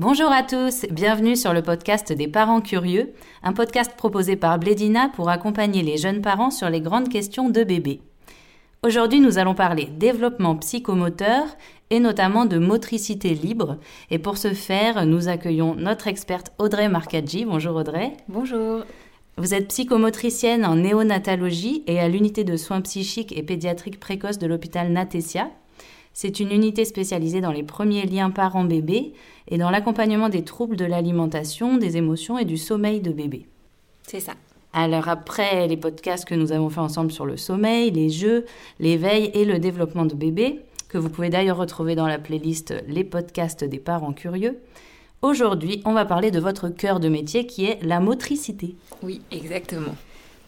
Bonjour à tous, bienvenue sur le podcast des parents curieux, un podcast proposé par Blédina pour accompagner les jeunes parents sur les grandes questions de bébé. Aujourd'hui, nous allons parler développement psychomoteur et notamment de motricité libre. Et pour ce faire, nous accueillons notre experte Audrey Marcaggi. Bonjour Audrey. Bonjour. Vous êtes psychomotricienne en néonatologie et à l'unité de soins psychiques et pédiatriques précoces de l'hôpital Natessia. C'est une unité spécialisée dans les premiers liens parents-bébés et dans l'accompagnement des troubles de l'alimentation, des émotions et du sommeil de bébé. C'est ça. Alors après les podcasts que nous avons fait ensemble sur le sommeil, les jeux, l'éveil et le développement de bébé, que vous pouvez d'ailleurs retrouver dans la playlist Les podcasts des parents curieux, aujourd'hui on va parler de votre cœur de métier qui est la motricité. Oui, exactement.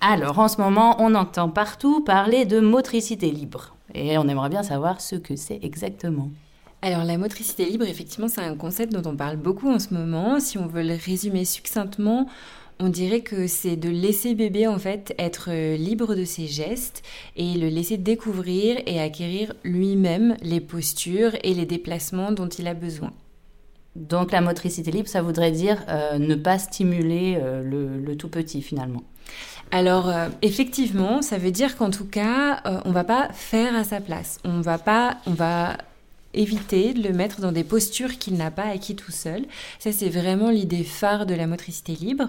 Alors en ce moment on entend partout parler de motricité libre. Et on aimerait bien savoir ce que c'est exactement. Alors la motricité libre, effectivement, c'est un concept dont on parle beaucoup en ce moment. Si on veut le résumer succinctement, on dirait que c'est de laisser bébé en fait être euh, libre de ses gestes et le laisser découvrir et acquérir lui-même les postures et les déplacements dont il a besoin. Donc la motricité libre, ça voudrait dire euh, ne pas stimuler euh, le, tout petit finalement. Alors effectivement, ça veut dire qu'en tout cas, on va pas faire à sa place. On va pas, on va éviter de le mettre dans des postures qu'il n'a pas acquis tout seul. Ça, c'est vraiment l'idée phare de la motricité libre.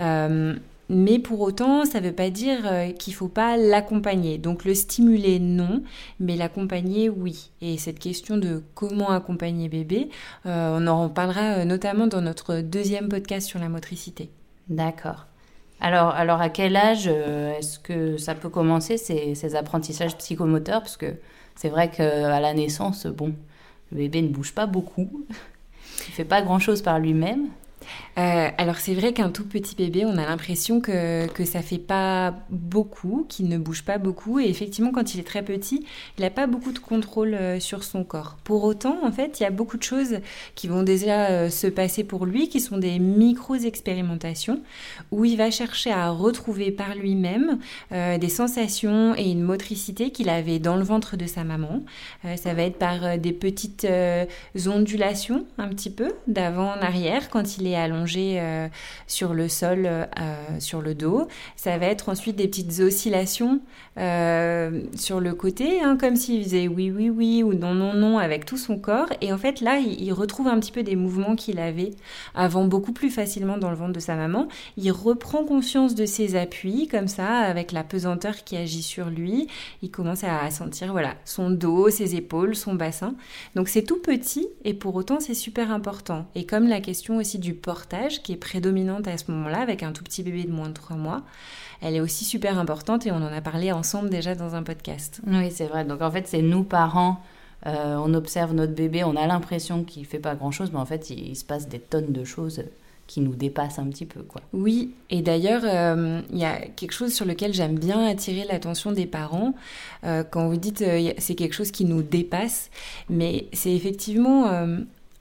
Euh, mais pour autant, ça ne veut pas dire euh, qu'il ne faut pas l'accompagner. Donc le stimuler, non, mais l'accompagner, oui. Et cette question de comment accompagner bébé, euh, on en parlera notamment dans notre deuxième podcast sur la motricité. D'accord. Alors, alors à quel âge est-ce que ça peut commencer ces, ces apprentissages psychomoteurs? Parce que c'est vrai qu'à la naissance, bon, le bébé ne bouge pas beaucoup. Il fait pas grand-chose par lui-même. Euh, alors c'est vrai qu'un tout petit bébé, on a l'impression que, que ça fait pas beaucoup, qu'il ne bouge pas beaucoup. Et effectivement, quand il est très petit, il n'a pas beaucoup de contrôle euh, sur son corps. Pour autant, en fait, il y a beaucoup de choses qui vont déjà euh, se passer pour lui, qui sont des micro-expérimentations, où il va chercher à retrouver par lui-même des sensations et une motricité qu'il avait dans le ventre de sa maman. ça va être par des petites ondulations, un petit peu, d'avant en arrière, quand il est allongé euh, sur le sol, euh, sur le dos. Ça va être ensuite des petites oscillations euh, sur le côté, hein, comme s'il faisait oui, oui, oui ou non, non, non avec tout son corps. Et en fait, là, il, retrouve un petit peu des mouvements qu'il avait avant beaucoup plus facilement dans le ventre de sa maman. Il reprend conscience de ses appuis, comme ça, avec la pesanteur qui agit sur lui. Il commence à sentir, voilà, son dos, ses épaules, son bassin. Donc c'est tout petit et pour autant c'est super important. Et comme la question aussi du portage qui est prédominante à ce moment-là avec un tout petit bébé de moins de 3 mois, elle est aussi super importante et on en a parlé ensemble déjà dans un podcast. Oui, c'est vrai. Donc en fait, c'est nous parents, euh, on observe notre bébé, on a l'impression qu'il fait pas grand-chose, mais en fait, il, se passe des tonnes de choses qui nous dépassent un petit peu. Quoi. Oui, et d'ailleurs, euh, il y a quelque chose sur lequel j'aime bien attirer l'attention des parents. Euh, quand vous dites c'est quelque chose qui nous dépasse, mais c'est effectivement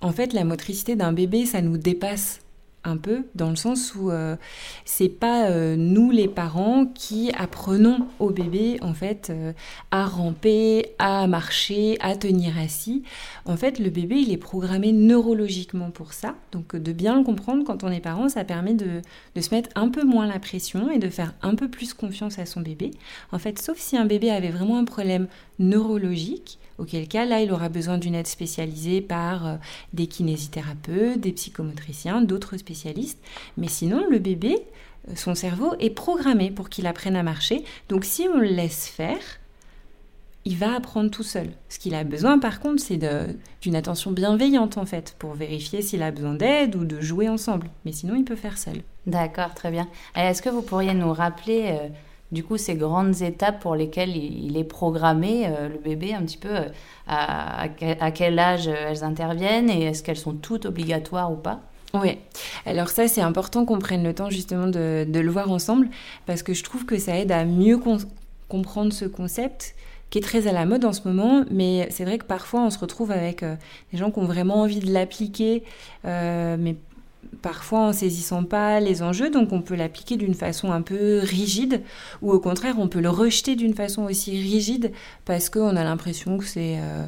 en fait, la motricité d'un bébé, ça nous dépasse un peu dans le sens où euh, c'est pas euh, nous les parents qui apprenons au bébé en fait euh, à ramper, à marcher, à tenir assis. En fait, le bébé il est programmé neurologiquement pour ça. Donc de bien le comprendre quand on est parent, ça permet de, de se mettre un peu moins la pression et de faire un peu plus confiance à son bébé. En fait, sauf si un bébé avait vraiment un problème neurologique, auquel cas là il aura besoin d'une aide spécialisée par euh, des kinésithérapeutes, des psychomotriciens, d'autres spécialistes. Mais sinon, le bébé, euh, son cerveau est programmé pour qu'il apprenne à marcher. Donc si on le laisse faire, il va apprendre tout seul. Ce qu'il a besoin, par contre, c'est d'une attention bienveillante, en fait, pour vérifier s'il a besoin d'aide ou de jouer ensemble. Mais sinon, il peut faire seul. D'accord, très bien. Est-ce que vous pourriez nous rappeler euh, du coup ces grandes étapes pour lesquelles il, est programmé, euh, le bébé, un petit peu euh, à, quel âge euh, elles interviennent et est-ce qu'elles sont toutes obligatoires ou pas? Oui, alors ça c'est important qu'on prenne le temps justement de, le voir ensemble parce que je trouve que ça aide à mieux comprendre ce concept qui est très à la mode en ce moment, mais c'est vrai que parfois on se retrouve avec des gens qui ont vraiment envie de l'appliquer, mais parfois en saisissant pas les enjeux, donc on peut l'appliquer d'une façon un peu rigide, ou au contraire on peut le rejeter d'une façon aussi rigide parce qu'on a l'impression que c'est euh,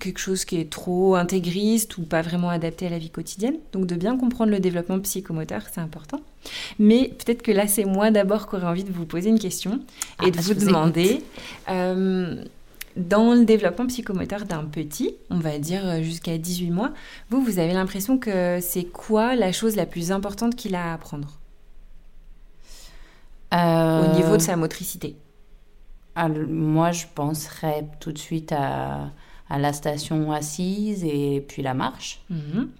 quelque chose qui est trop intégriste ou pas vraiment adapté à la vie quotidienne. Donc de bien comprendre le développement psychomoteur, c'est important. Mais peut-être que là, c'est moi d'abord qui aurais envie de vous poser une question et ah, de vous demander, euh, dans le développement psychomoteur d'un petit, on va dire euh, jusqu'à 18 mois, vous, vous avez l'impression que c'est quoi la chose la plus importante qu'il a à apprendre Au niveau de sa motricité? Moi, je penserais tout de suite à, la station assise et puis la marche. Mhm.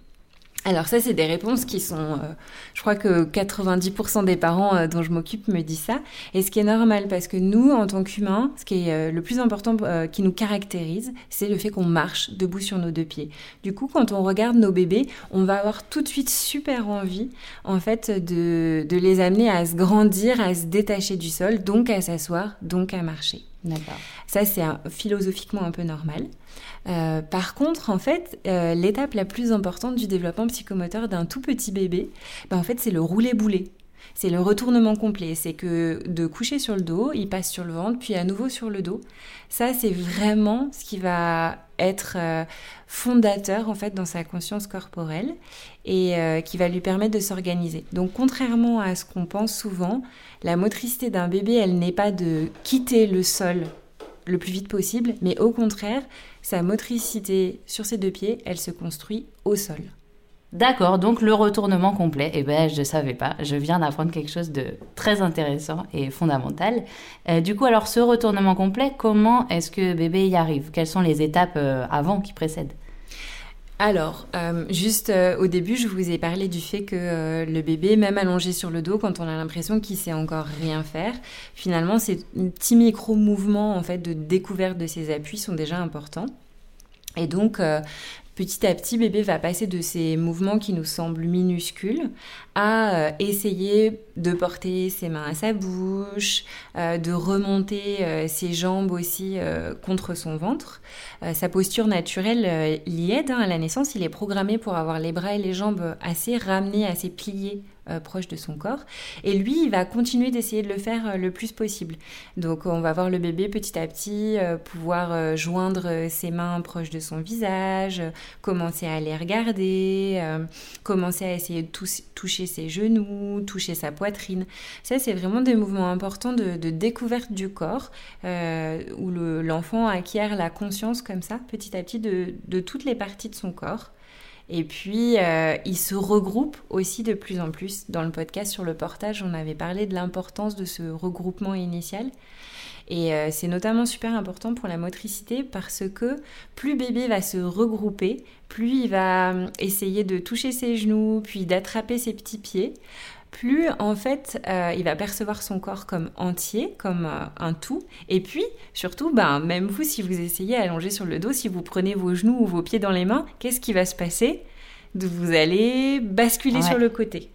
Alors ça, c'est des réponses qui sont, euh, je crois que 90% des parents euh, dont je m'occupe me disent ça, et ce qui est normal parce que nous, en tant qu'humains, ce qui est euh, le plus important qui nous caractérise, c'est le fait qu'on marche debout sur nos deux pieds. Du coup, quand on regarde nos bébés, on va avoir tout de suite super envie, en fait, de, de les amener à se grandir, à se détacher du sol, donc à s'asseoir, donc à marcher. Ça, c'est philosophiquement un peu normal. Euh, par contre, en fait, euh, l'étape la plus importante du développement psychomoteur d'un tout petit bébé, ben, en fait, c'est le rouler-bouler. C'est le retournement complet. C'est que de coucher sur le dos, il passe sur le ventre, puis à nouveau sur le dos. Ça, c'est vraiment ce qui va être euh, fondateur en fait dans sa conscience corporelle et qui va lui permettre de s'organiser. Donc, contrairement à ce qu'on pense souvent, la motricité d'un bébé, elle n'est pas de quitter le sol le plus vite possible, mais au contraire, sa motricité sur ses deux pieds, elle se construit au sol. D'accord, donc le retournement complet, eh ben je ne savais pas, je viens d'apprendre quelque chose de très intéressant et fondamental. Euh, du coup, alors ce retournement complet, comment est-ce que bébé y arrive? Quelles sont les étapes euh, avant qui précèdent alors, euh, juste au début, je vous ai parlé du fait que le bébé, même allongé sur le dos, quand on a l'impression qu'il sait encore rien faire, finalement, ces petits micro-mouvements en fait de découverte de ses appuis sont déjà importants. Et donc, petit à petit, bébé va passer de ces mouvements qui nous semblent minuscules à euh, essayer de porter ses mains à sa bouche, euh, de remonter euh, ses jambes aussi contre son ventre. sa posture naturelle l'y aide hein, à la naissance. Il est programmé pour avoir les bras et les jambes assez ramenés, assez pliés euh, proche de son corps. Et lui, il va continuer d'essayer de le faire euh, le plus possible. Donc on va voir le bébé petit à petit euh, pouvoir joindre ses mains proches de son visage, commencer à les regarder, commencer à essayer de toucher ses genoux, toucher sa poitrine. Ça, c'est vraiment des mouvements importants de, découverte du corps, où l'enfant acquiert la conscience comme ça, petit à petit, de toutes les parties de son corps. Et puis, euh, ils se regroupent aussi de plus en plus. Dans le podcast sur le portage, on avait parlé de l'importance de ce regroupement initial. Et euh, c'est notamment super important pour la motricité parce que plus bébé va se regrouper, plus il va euh, essayer de toucher ses genoux, puis d'attraper ses petits pieds, plus en fait euh, il va percevoir son corps comme entier, comme euh, un tout. Et puis surtout, ben, même vous, si vous essayez à allonger sur le dos, si vous prenez vos genoux ou vos pieds dans les mains, qu'est-ce qui va se passer? Vous allez basculer sur le côté.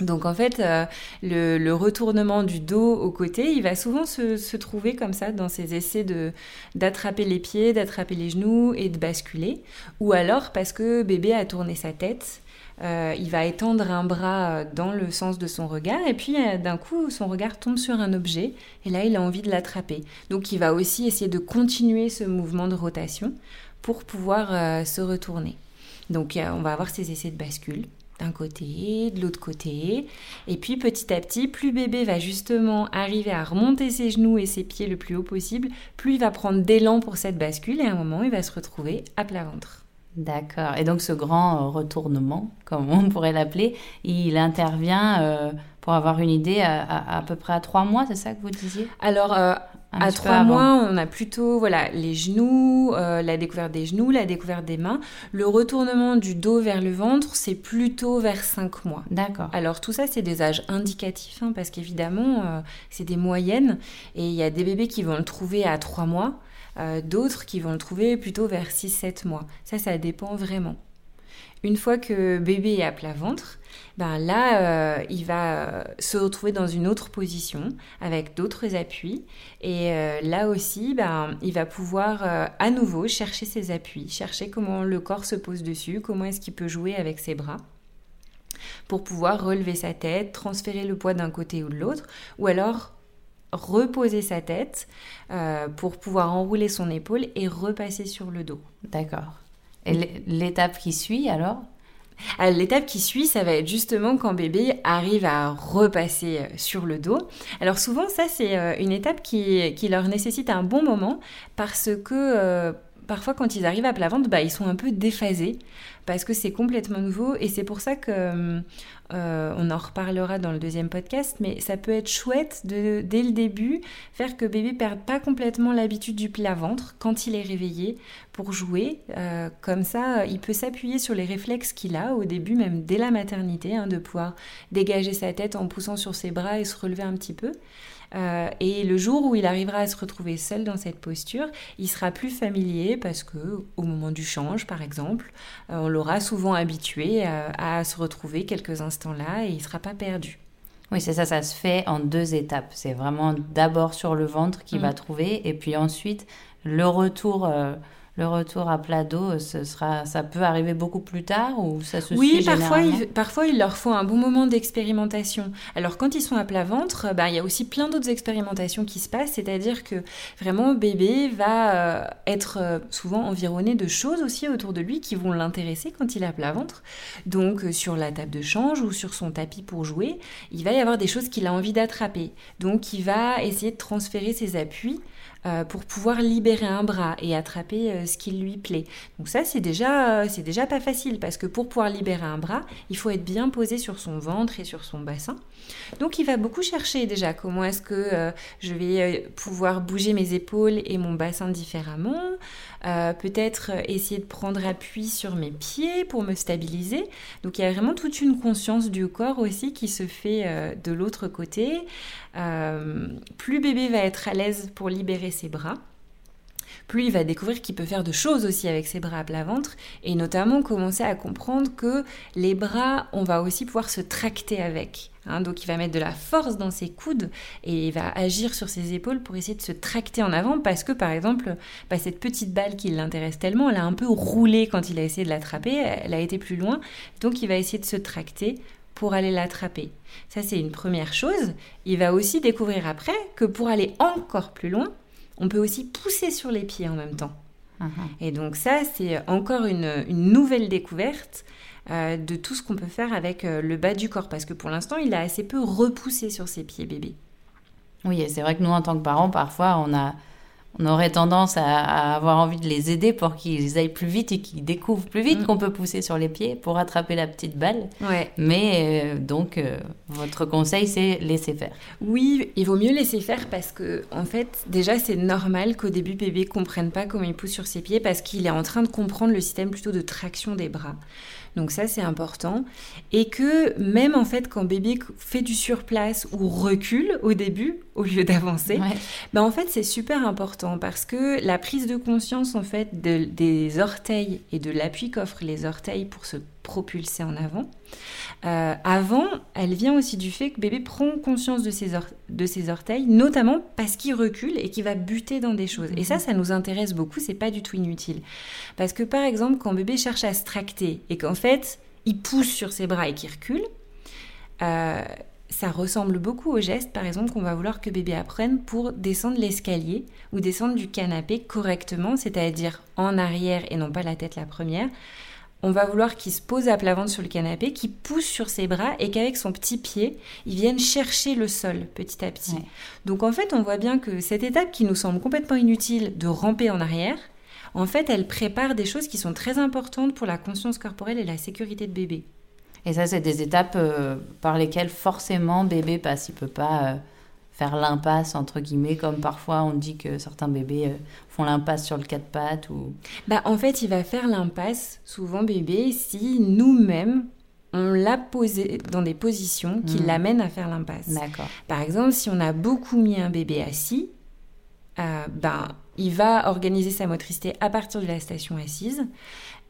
Donc en fait, euh, le, retournement du dos au côté, il va souvent se, se trouver comme ça dans ces essais de d'attraper les pieds, d'attraper les genoux et de basculer. Ou alors parce que bébé a tourné sa tête euh, il va étendre un bras euh, dans le sens de son regard et puis euh, d'un coup son regard tombe sur un objet et là il a envie de l'attraper. Donc il va aussi essayer de continuer ce mouvement de rotation pour pouvoir se retourner. Donc on va avoir ces essais de bascule d'un côté, de l'autre côté. Et puis petit à petit, plus bébé va justement arriver à remonter ses genoux et ses pieds le plus haut possible, plus il va prendre d'élan pour cette bascule et à un moment il va se retrouver à plat ventre. D'accord. Et donc ce grand euh, retournement, comme on pourrait l'appeler, il intervient euh, pour avoir une idée à, à, peu près à trois mois, c'est ça que vous disiez? Alors euh, à trois mois, on a plutôt voilà les genoux, la découverte des genoux, la découverte des mains. Le retournement du dos vers le ventre, c'est plutôt vers cinq mois. D'accord. Alors tout ça, c'est des âges indicatifs, hein, parce qu'évidemment, c'est des moyennes, et il y a des bébés qui vont le trouver à trois mois. Euh, d'autres qui vont le trouver plutôt vers 6-7 mois. Ça, ça dépend vraiment. Une fois que bébé est à plat ventre, ben là, euh, il va euh, se retrouver dans une autre position avec d'autres appuis. Et là aussi, ben, il va pouvoir à nouveau chercher ses appuis, chercher comment le corps se pose dessus, comment est-ce qu'il peut jouer avec ses bras pour pouvoir relever sa tête, transférer le poids d'un côté ou de l'autre, ou alors reposer sa tête euh, pour pouvoir enrouler son épaule et repasser sur le dos. D'accord. Et l'étape qui suit alors? L'étape qui suit, ça va être justement quand bébé arrive à repasser euh, sur le dos. Alors souvent, ça, c'est euh, une étape qui, qui, leur nécessite un bon moment parce que parfois quand ils arrivent à plat ventre, bah, ils sont un peu déphasés parce que c'est complètement nouveau et c'est pour ça que euh, on en reparlera dans le deuxième podcast, mais ça peut être chouette de dès le début faire que bébé perde pas complètement l'habitude du plat ventre quand il est réveillé pour jouer. Euh, comme ça, il peut s'appuyer sur les réflexes qu'il a au début, même dès la maternité, hein, de pouvoir dégager sa tête en poussant sur ses bras et se relever un petit peu. Euh, et le jour où il arrivera à se retrouver seul dans cette posture, il sera plus familier parce que au moment du change, par exemple, euh, on l'aura souvent habitué euh, à, se retrouver quelques instants là et il sera pas perdu. Oui, c'est ça, ça se fait en deux étapes. C'est vraiment d'abord sur le ventre qu'il va mm. trouver et puis ensuite le retour le retour à plat dos, ce sera, ça peut arriver beaucoup plus tard ou ça se Oui, parfois il, parfois il leur faut un bon moment d'expérimentation. Alors quand ils sont à plat ventre, bah, il y a aussi plein d'autres expérimentations qui se passent, c'est-à-dire que vraiment bébé va euh, être euh, souvent environné de choses aussi autour de lui qui vont l'intéresser quand il est à plat ventre. Donc euh, sur la table de change ou sur son tapis pour jouer, il va y avoir des choses qu'il a envie d'attraper. Donc il va essayer de transférer ses appuis euh, pour pouvoir libérer un bras et attraper euh, ce qui lui plaît. Donc ça, c'est déjà, euh, c'est déjà pas facile parce que pour pouvoir libérer un bras, il faut être bien posé sur son ventre et sur son bassin. Donc il va beaucoup chercher déjà comment est-ce que je vais pouvoir bouger mes épaules et mon bassin différemment. Peut-être essayer de prendre appui sur mes pieds pour me stabiliser. Donc il y a vraiment toute une conscience du corps aussi qui se fait de l'autre côté. plus bébé va être à l'aise pour libérer ses bras, plus il va découvrir qu'il peut faire de choses aussi avec ses bras à plat ventre, et notamment commencer à comprendre que les bras, on va aussi pouvoir se tracter avec. Hein. donc il va mettre de la force dans ses coudes et il va agir sur ses épaules pour essayer de se tracter en avant parce que par exemple, bah, cette petite balle qui l'intéresse tellement, elle a un peu roulé quand il a essayé de l'attraper, elle a été plus loin, donc il va essayer de se tracter pour aller l'attraper. Ça c'est une première chose. Il va aussi découvrir après que pour aller encore plus loin, on peut aussi pousser sur les pieds en même temps. Uh-huh. Et donc ça, c'est encore une, nouvelle découverte euh, de tout ce qu'on peut faire avec euh, le bas du corps, parce que pour l'instant, il a assez peu repoussé sur ses pieds bébés. Oui, et c'est vrai que nous, en tant que parents, parfois, on a on aurait tendance à, avoir envie de les aider pour qu'ils aillent plus vite et qu'ils découvrent plus vite mm. qu'on peut pousser sur les pieds pour attraper la petite balle. Ouais. Mais euh, donc, euh, votre conseil, c'est laisser faire. Oui, il vaut mieux laisser faire parce que, en fait, déjà, c'est normal qu'au début, bébé comprenne pas comment il pousse sur ses pieds parce qu'il est en train de comprendre le système plutôt de traction des bras. Donc ça, c'est important. Et que même en fait, quand bébé fait du surplace ou recule au début, au lieu d'avancer, ben en fait, c'est super important parce que la prise de conscience en fait des orteils et de l'appui qu'offrent les orteils pour se propulser en avant. Euh, avant, elle vient aussi du fait que bébé prend conscience de ses, de ses orteils, notamment parce qu'il recule et qu'il va buter dans des choses. Et ça, mhm. ça nous intéresse beaucoup, c'est pas du tout inutile. Parce que par exemple, quand bébé cherche à se tracter et qu'en fait, il pousse sur ses bras et qu'il recule, euh, ça ressemble beaucoup au geste, par exemple, qu'on va vouloir que bébé apprenne pour descendre l'escalier ou descendre du canapé correctement, c'est-à-dire en arrière et non pas la tête la première on va vouloir qu'il se pose à plat ventre sur le canapé, qu'il pousse sur ses bras et qu'avec son petit pied, il vienne chercher le sol petit à petit. Donc en fait, on voit bien que cette étape qui nous semble complètement inutile de ramper en arrière, en fait, elle prépare des choses qui sont très importantes pour la conscience corporelle et la sécurité de bébé. Et ça, c'est des étapes euh, par lesquelles forcément bébé passe. Il peut pas... Euh, faire l'impasse entre guillemets comme parfois on dit que certains bébés euh, font l'impasse sur le quatre pattes ou bah en fait il va faire l'impasse souvent bébé si nous-mêmes on l'a posé dans des positions qui hmm. l'amènent à faire l'impasse. D'accord. Par exemple, si on a beaucoup mis un bébé assis, euh, ben, il va organiser sa motricité à partir de la station assise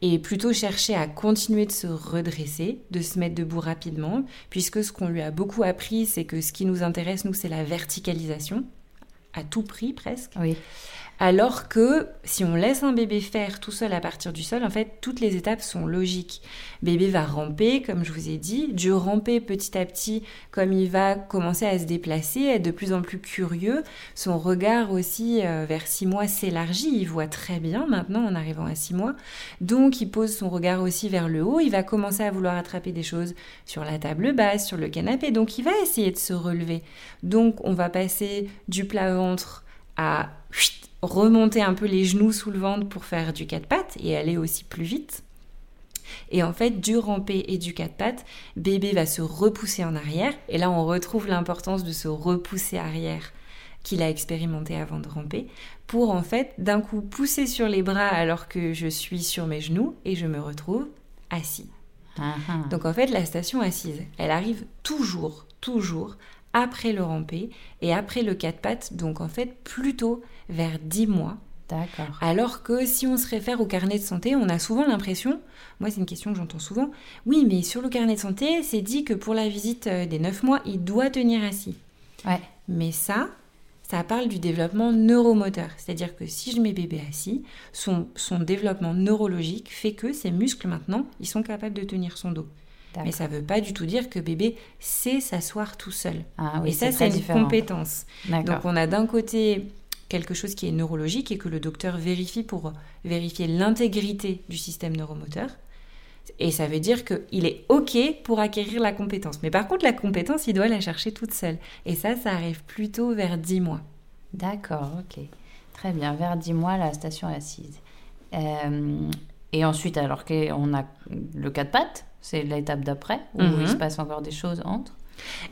et plutôt chercher à continuer de se redresser, de se mettre debout rapidement, puisque ce qu'on lui a beaucoup appris, c'est que ce qui nous intéresse, nous, c'est la verticalisation, à tout prix presque. Oui. Alors que si on laisse un bébé faire tout seul à partir du sol, en fait, toutes les étapes sont logiques. Bébé va ramper, comme je vous ai dit, du ramper petit à petit, comme il va commencer à se déplacer, être de plus en plus curieux. Son regard aussi euh, vers 6 mois s'élargit, il voit très bien maintenant en arrivant à 6 mois. Donc il pose son regard aussi vers le haut, il va commencer à vouloir attraper des choses sur la table basse, sur le canapé, donc il va essayer de se relever. Donc on va passer du plat ventre à remonter un peu les genoux sous le ventre pour faire du quatre pattes et aller aussi plus vite. Et en fait, du ramper et du quatre pattes, bébé va se repousser en arrière. Et là, on retrouve l'importance de se repousser arrière qu'il a expérimenté avant de ramper, pour en fait d'un coup pousser sur les bras alors que je suis sur mes genoux et je me retrouve assis. Ah ah. Donc en fait, la station assise, elle arrive toujours, toujours après le rampé et après le quatre pattes, donc en fait plutôt vers 10 mois. D'accord. Alors que si on se réfère au carnet de santé, on a souvent l'impression, moi c'est une question que j'entends souvent, oui mais sur le carnet de santé, c'est dit que pour la visite euh, des 9 mois, il doit tenir assis. Ouais. Mais ça, ça parle du développement neuromoteur. C'est-à-dire que si je mets bébé assis, son, son développement neurologique fait que ses muscles maintenant, ils sont capables de tenir son dos. Mais ça ne veut pas du tout dire que bébé sait s'asseoir tout seul. Ah, oui, et ça, c'est une compétence. Donc on a d'un côté quelque chose qui est neurologique et que le docteur vérifie pour vérifier l'intégrité du système neuromoteur. Et ça veut dire qu'il est OK pour acquérir la compétence. Mais par contre, la compétence, il doit la chercher toute seule. Et ça, ça arrive plutôt vers 10 mois. D'accord, OK. Très bien, vers 10 mois, la station assise. Euh, et ensuite, alors qu'on a le quatre pattes, c'est l'étape d'après, où il se mhm. passe encore des choses entre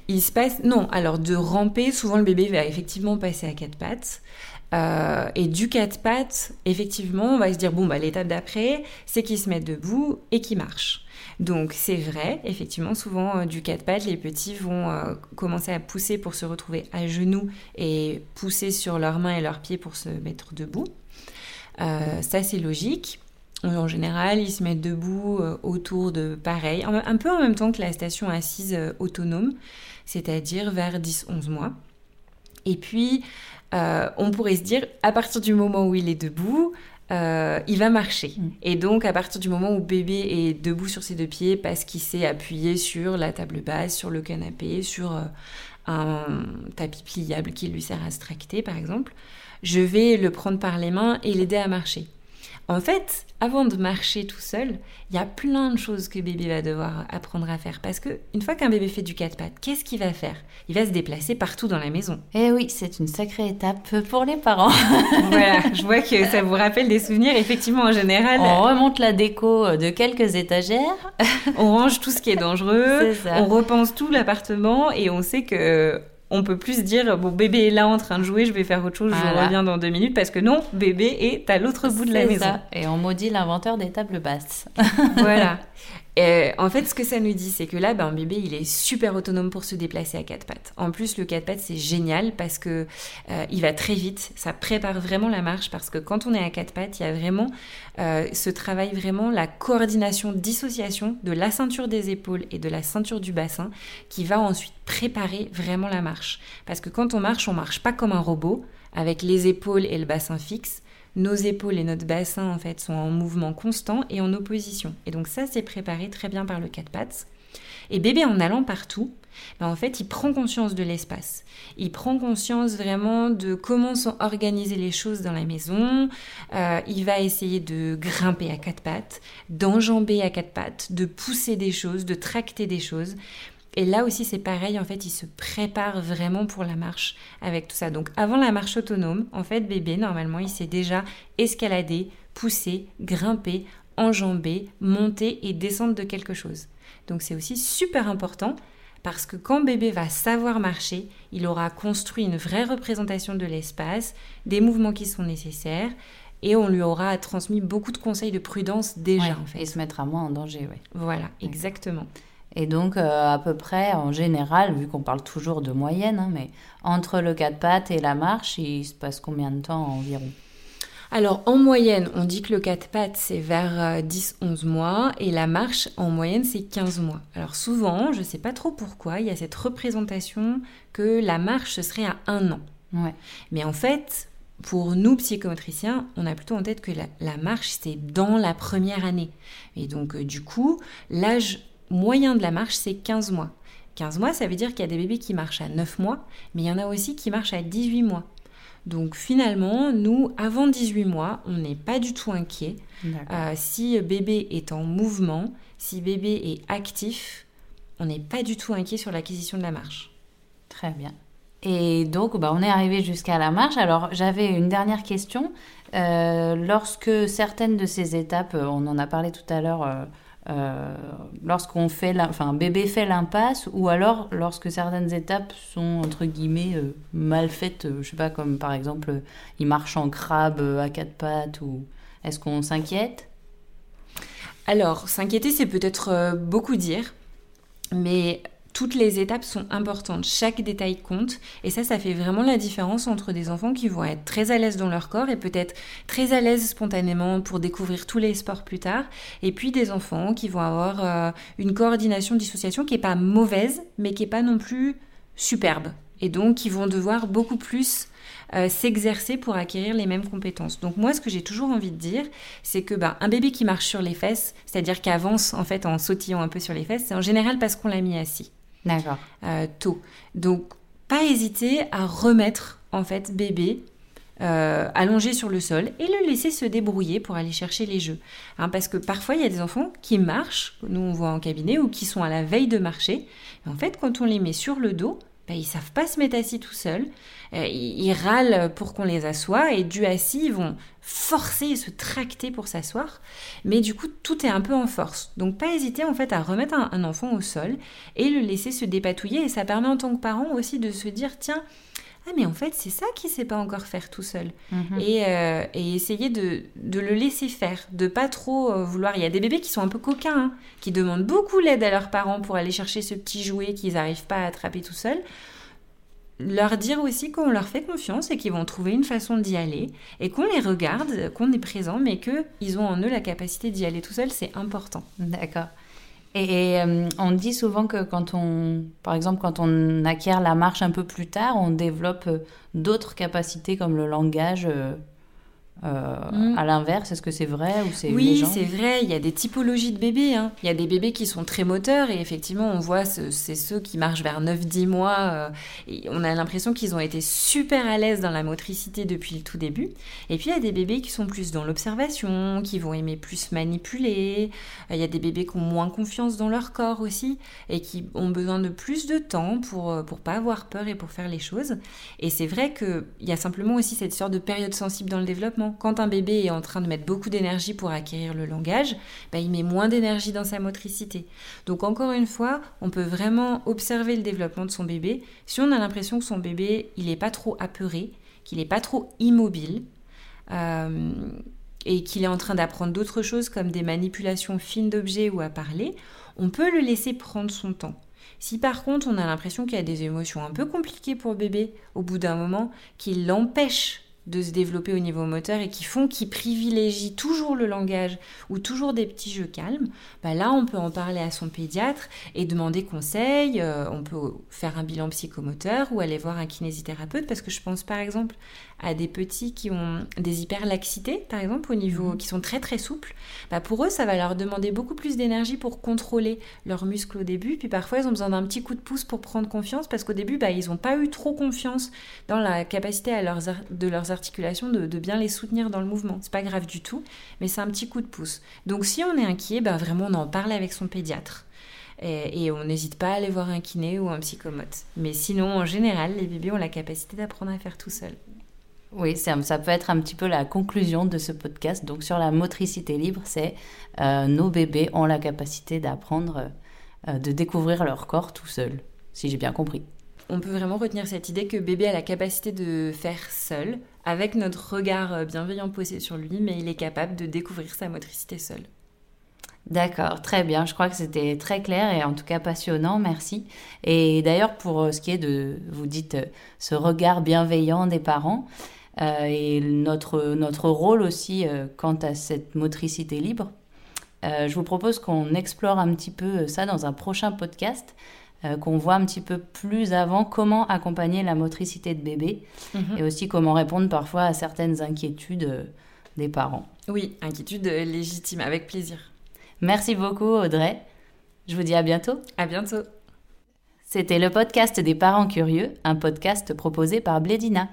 Il se passe, non, alors de ramper, souvent le bébé va effectivement passer à quatre pattes. Euh, et du quatre pattes, effectivement, on va se dire, bon, bah, l'étape d'après, c'est qu'il se met debout et qu'il marche. Donc c'est vrai, effectivement, souvent euh, du quatre pattes, les petits vont euh, commencer à pousser pour se retrouver à genoux et pousser sur leurs mains et leurs pieds pour se mettre debout. ça c'est logique. En général, ils se mettent debout euh, autour de pareil, un peu en même temps que la station assise euh, autonome, c'est-à-dire vers 10-11 mois. Et puis, euh, on pourrait se dire, à partir du moment où il est debout, il va marcher. Mm. Et donc, à partir du moment où bébé est debout sur ses deux pieds, parce qu'il s'est appuyé sur la table basse, sur le canapé, sur un tapis pliable qui lui sert à se tracter, par exemple, je vais le prendre par les mains et l'aider à marcher. En fait, avant de marcher tout seul, il y a plein de choses que bébé va devoir apprendre à faire. Parce que une fois qu'un bébé fait du quatre pattes, qu'est-ce qu'il va faire? Il va se déplacer partout dans la maison. Eh oui, c'est une sacrée étape pour les parents. voilà, je vois que ça vous rappelle des souvenirs. Effectivement, en général, on remonte la déco de quelques étagères, on range tout ce qui est dangereux, on repense tout l'appartement et on sait que on peut plus dire bon bébé est là en train de jouer, je vais faire autre chose, je reviens dans deux minutes parce que non, bébé est à l'autre bout de la maison. Ça. Et on maudit l'inventeur des tables basses. voilà. Et en fait, ce que ça nous dit, c'est que là, ben, bébé, il est super autonome pour se déplacer à quatre pattes. En plus, le quatre pattes, c'est génial parce que euh, il va très vite. Ça prépare vraiment la marche parce que quand on est à quatre pattes, il y a vraiment euh, ce travail, vraiment la coordination, dissociation de la ceinture des épaules et de la ceinture du bassin qui va ensuite préparer vraiment la marche. Parce que quand on marche, on marche pas comme un robot avec les épaules et le bassin fixes nos épaules et notre bassin en fait sont en mouvement constant et en opposition. Et donc ça c'est préparé très bien par le quatre pattes. Et bébé en allant partout, ben en fait il prend conscience de l'espace. Il prend conscience vraiment de comment sont organisées les choses dans la maison. Euh, il va essayer de grimper à quatre pattes, d'enjamber à quatre pattes, de pousser des choses, de tracter des choses. Et là aussi, c'est pareil, en fait, il se prépare vraiment pour la marche avec tout ça. Donc, avant la marche autonome, en fait, bébé, normalement, il sait déjà escalader, pousser, grimper, enjamber, monter et descendre de quelque chose. Donc, c'est aussi super important parce que quand bébé va savoir marcher, il aura construit une vraie représentation de l'espace, des mouvements qui sont nécessaires, et on lui aura transmis beaucoup de conseils de prudence déjà. en fait. Et se mettre à moins en danger, oui. Voilà, exactement. Et donc, euh, à peu près, en général, vu qu'on parle toujours de moyenne, hein, mais entre le quatre pattes et la marche, il se passe combien de temps environ? Alors en moyenne, on dit que le quatre pattes c'est vers 10-11 euh, mois et la marche en moyenne c'est 15 mois. Alors souvent, je ne sais pas trop pourquoi, il y a cette représentation que la marche ce serait à un an. Ouais. Mais en fait, pour nous, psychomotriciens, on a plutôt en tête que la, marche, c'est dans la première année. Et donc, du coup, l'âge moyen de la marche, c'est 15 mois. 15 mois, ça veut dire qu'il y a des bébés qui marchent à 9 mois, mais il y en a aussi qui marchent à 18 mois. Donc finalement, nous, avant 18 mois, on n'est pas du tout inquiet. Euh, si bébé est en mouvement, si bébé est actif, on n'est pas du tout inquiet sur l'acquisition de la marche. Très bien. Et donc, bah, on est arrivé jusqu'à la marche. Alors, j'avais une dernière question. Euh, lorsque certaines de ces étapes, on en a parlé tout à l'heure, euh, euh, lorsqu'on fait, enfin, bébé fait l'impasse, ou alors lorsque certaines étapes sont entre guillemets euh, mal faites, euh, je sais pas, comme par exemple, il marche en crabe à quatre pattes, ou est-ce qu'on s'inquiète? Alors, s'inquiéter, c'est peut-être beaucoup dire, mais toutes les étapes sont importantes, chaque détail compte, et ça, ça fait vraiment la différence entre des enfants qui vont être très à l'aise dans leur corps et peut-être très à l'aise spontanément pour découvrir tous les sports plus tard, et puis des enfants qui vont avoir euh, une coordination dissociation qui n'est pas mauvaise, mais qui n'est pas non plus superbe, et donc qui vont devoir beaucoup plus euh, s'exercer pour acquérir les mêmes compétences. Donc moi, ce que j'ai toujours envie de dire, c'est que bah, un bébé qui marche sur les fesses, c'est-à-dire qui avance en fait en sautillant un peu sur les fesses, c'est en général parce qu'on l'a mis assis. D'accord. Euh, tôt. Donc, pas hésiter à remettre en fait bébé euh, allongé sur le sol et le laisser se débrouiller pour aller chercher les jeux. Hein, parce que parfois, il y a des enfants qui marchent, nous on voit en cabinet, ou qui sont à la veille de marcher. en fait, quand on les met sur le dos, ben, ils savent pas se mettre assis tout seuls. Euh, ils, râlent pour qu'on les assoie et du assis, ils vont forcer et se tracter pour s'asseoir. Mais du coup, tout est un peu en force. Donc, pas hésiter en fait à remettre un, enfant au sol et le laisser se dépatouiller. Et ça permet en tant que parent aussi de se dire tiens, ah mais en fait c'est ça qu'il sait pas encore faire tout seul mhm. euh, et, essayer de, le laisser faire de pas trop euh, vouloir il y a des bébés qui sont un peu coquins hein, qui demandent beaucoup l'aide à leurs parents pour aller chercher ce petit jouet qu'ils n'arrivent pas à attraper tout seul leur dire aussi qu'on leur fait confiance et qu'ils vont trouver une façon d'y aller et qu'on les regarde, qu'on est présent, mais qu'ils ont en eux la capacité d'y aller tout seul, c'est important. D'accord. Et, euh, on dit souvent que quand on, par exemple, quand on acquiert la marche un peu plus tard, on développe euh, d'autres capacités comme le langage. Euh, euh, mm. À l'inverse, est-ce que c'est vrai ou c'est Oui, c'est vrai. Il y a des typologies de bébés. Hein. Il y a des bébés qui sont très moteurs et effectivement, on voit c'est ceux qui marchent vers 9-10 mois. Euh, et on a l'impression qu'ils ont été super à l'aise dans la motricité depuis le tout début. Et puis il y a des bébés qui sont plus dans l'observation, qui vont aimer plus manipuler. Euh, il y a des bébés qui ont moins confiance dans leur corps aussi et qui ont besoin de plus de temps pour pour pas avoir peur et pour faire les choses. Et c'est vrai qu'il y a simplement aussi cette sorte de période sensible dans le développement quand un bébé est en train de mettre beaucoup d'énergie pour acquérir le langage, bah, il met moins d'énergie dans sa motricité. Donc encore une fois, on peut vraiment observer le développement de son bébé. Si on a l'impression que son bébé, il n'est pas trop apeuré, qu'il n'est pas trop immobile, euh, et qu'il est en train d'apprendre d'autres choses comme des manipulations fines d'objets ou à parler, on peut le laisser prendre son temps. Si par contre on a l'impression qu'il y a des émotions un peu compliquées pour bébé au bout d'un moment, qui l'empêchent de se développer au niveau moteur et qui font qu'ils privilégient toujours le langage ou toujours des petits jeux calmes, bah là on peut en parler à son pédiatre et demander conseil, euh, on peut faire un bilan psychomoteur ou aller voir un kinésithérapeute parce que je pense par exemple à des petits qui ont des hyperlaxités par exemple au niveau mhm. qui sont très très souples, bah pour eux ça va leur demander beaucoup plus d'énergie pour contrôler leurs muscles au début puis parfois ils ont besoin d'un petit coup de pouce pour prendre confiance parce qu'au début bah, ils n'ont pas eu trop confiance dans la capacité à leurs, de leurs articulations de, bien les soutenir dans le mouvement. C'est pas grave du tout, mais c'est un petit coup de pouce. Donc si on est inquiet, bah vraiment on en parle avec son pédiatre. Et, on n'hésite pas à aller voir un kiné ou un psychomote. Mais sinon, en général, les bébés ont la capacité d'apprendre à faire tout seul. Oui, ça peut être un petit peu la conclusion de ce podcast. Donc sur la motricité libre, c'est euh, nos bébés ont la capacité d'apprendre, euh, de découvrir leur corps tout seul, si j'ai bien compris on peut vraiment retenir cette idée que bébé a la capacité de faire seul, avec notre regard euh, bienveillant posé sur lui, mais il est capable de découvrir sa motricité seul. D'accord, très bien. Je crois que c'était très clair et en tout cas passionnant. Merci. Et d'ailleurs, pour ce qui est de, vous dites, ce regard bienveillant des parents et notre, notre rôle aussi quant à cette motricité libre, je vous propose qu'on explore un petit peu ça dans un prochain podcast euh, qu'on voit un petit peu plus avant comment accompagner la motricité de bébé Mhm. et aussi comment répondre parfois à certaines inquiétudes euh, des parents. Oui, inquiétude euh, légitime, avec plaisir. Merci beaucoup Audrey. Je vous dis à bientôt. À bientôt. C'était le podcast des parents curieux, un podcast proposé par Blédina.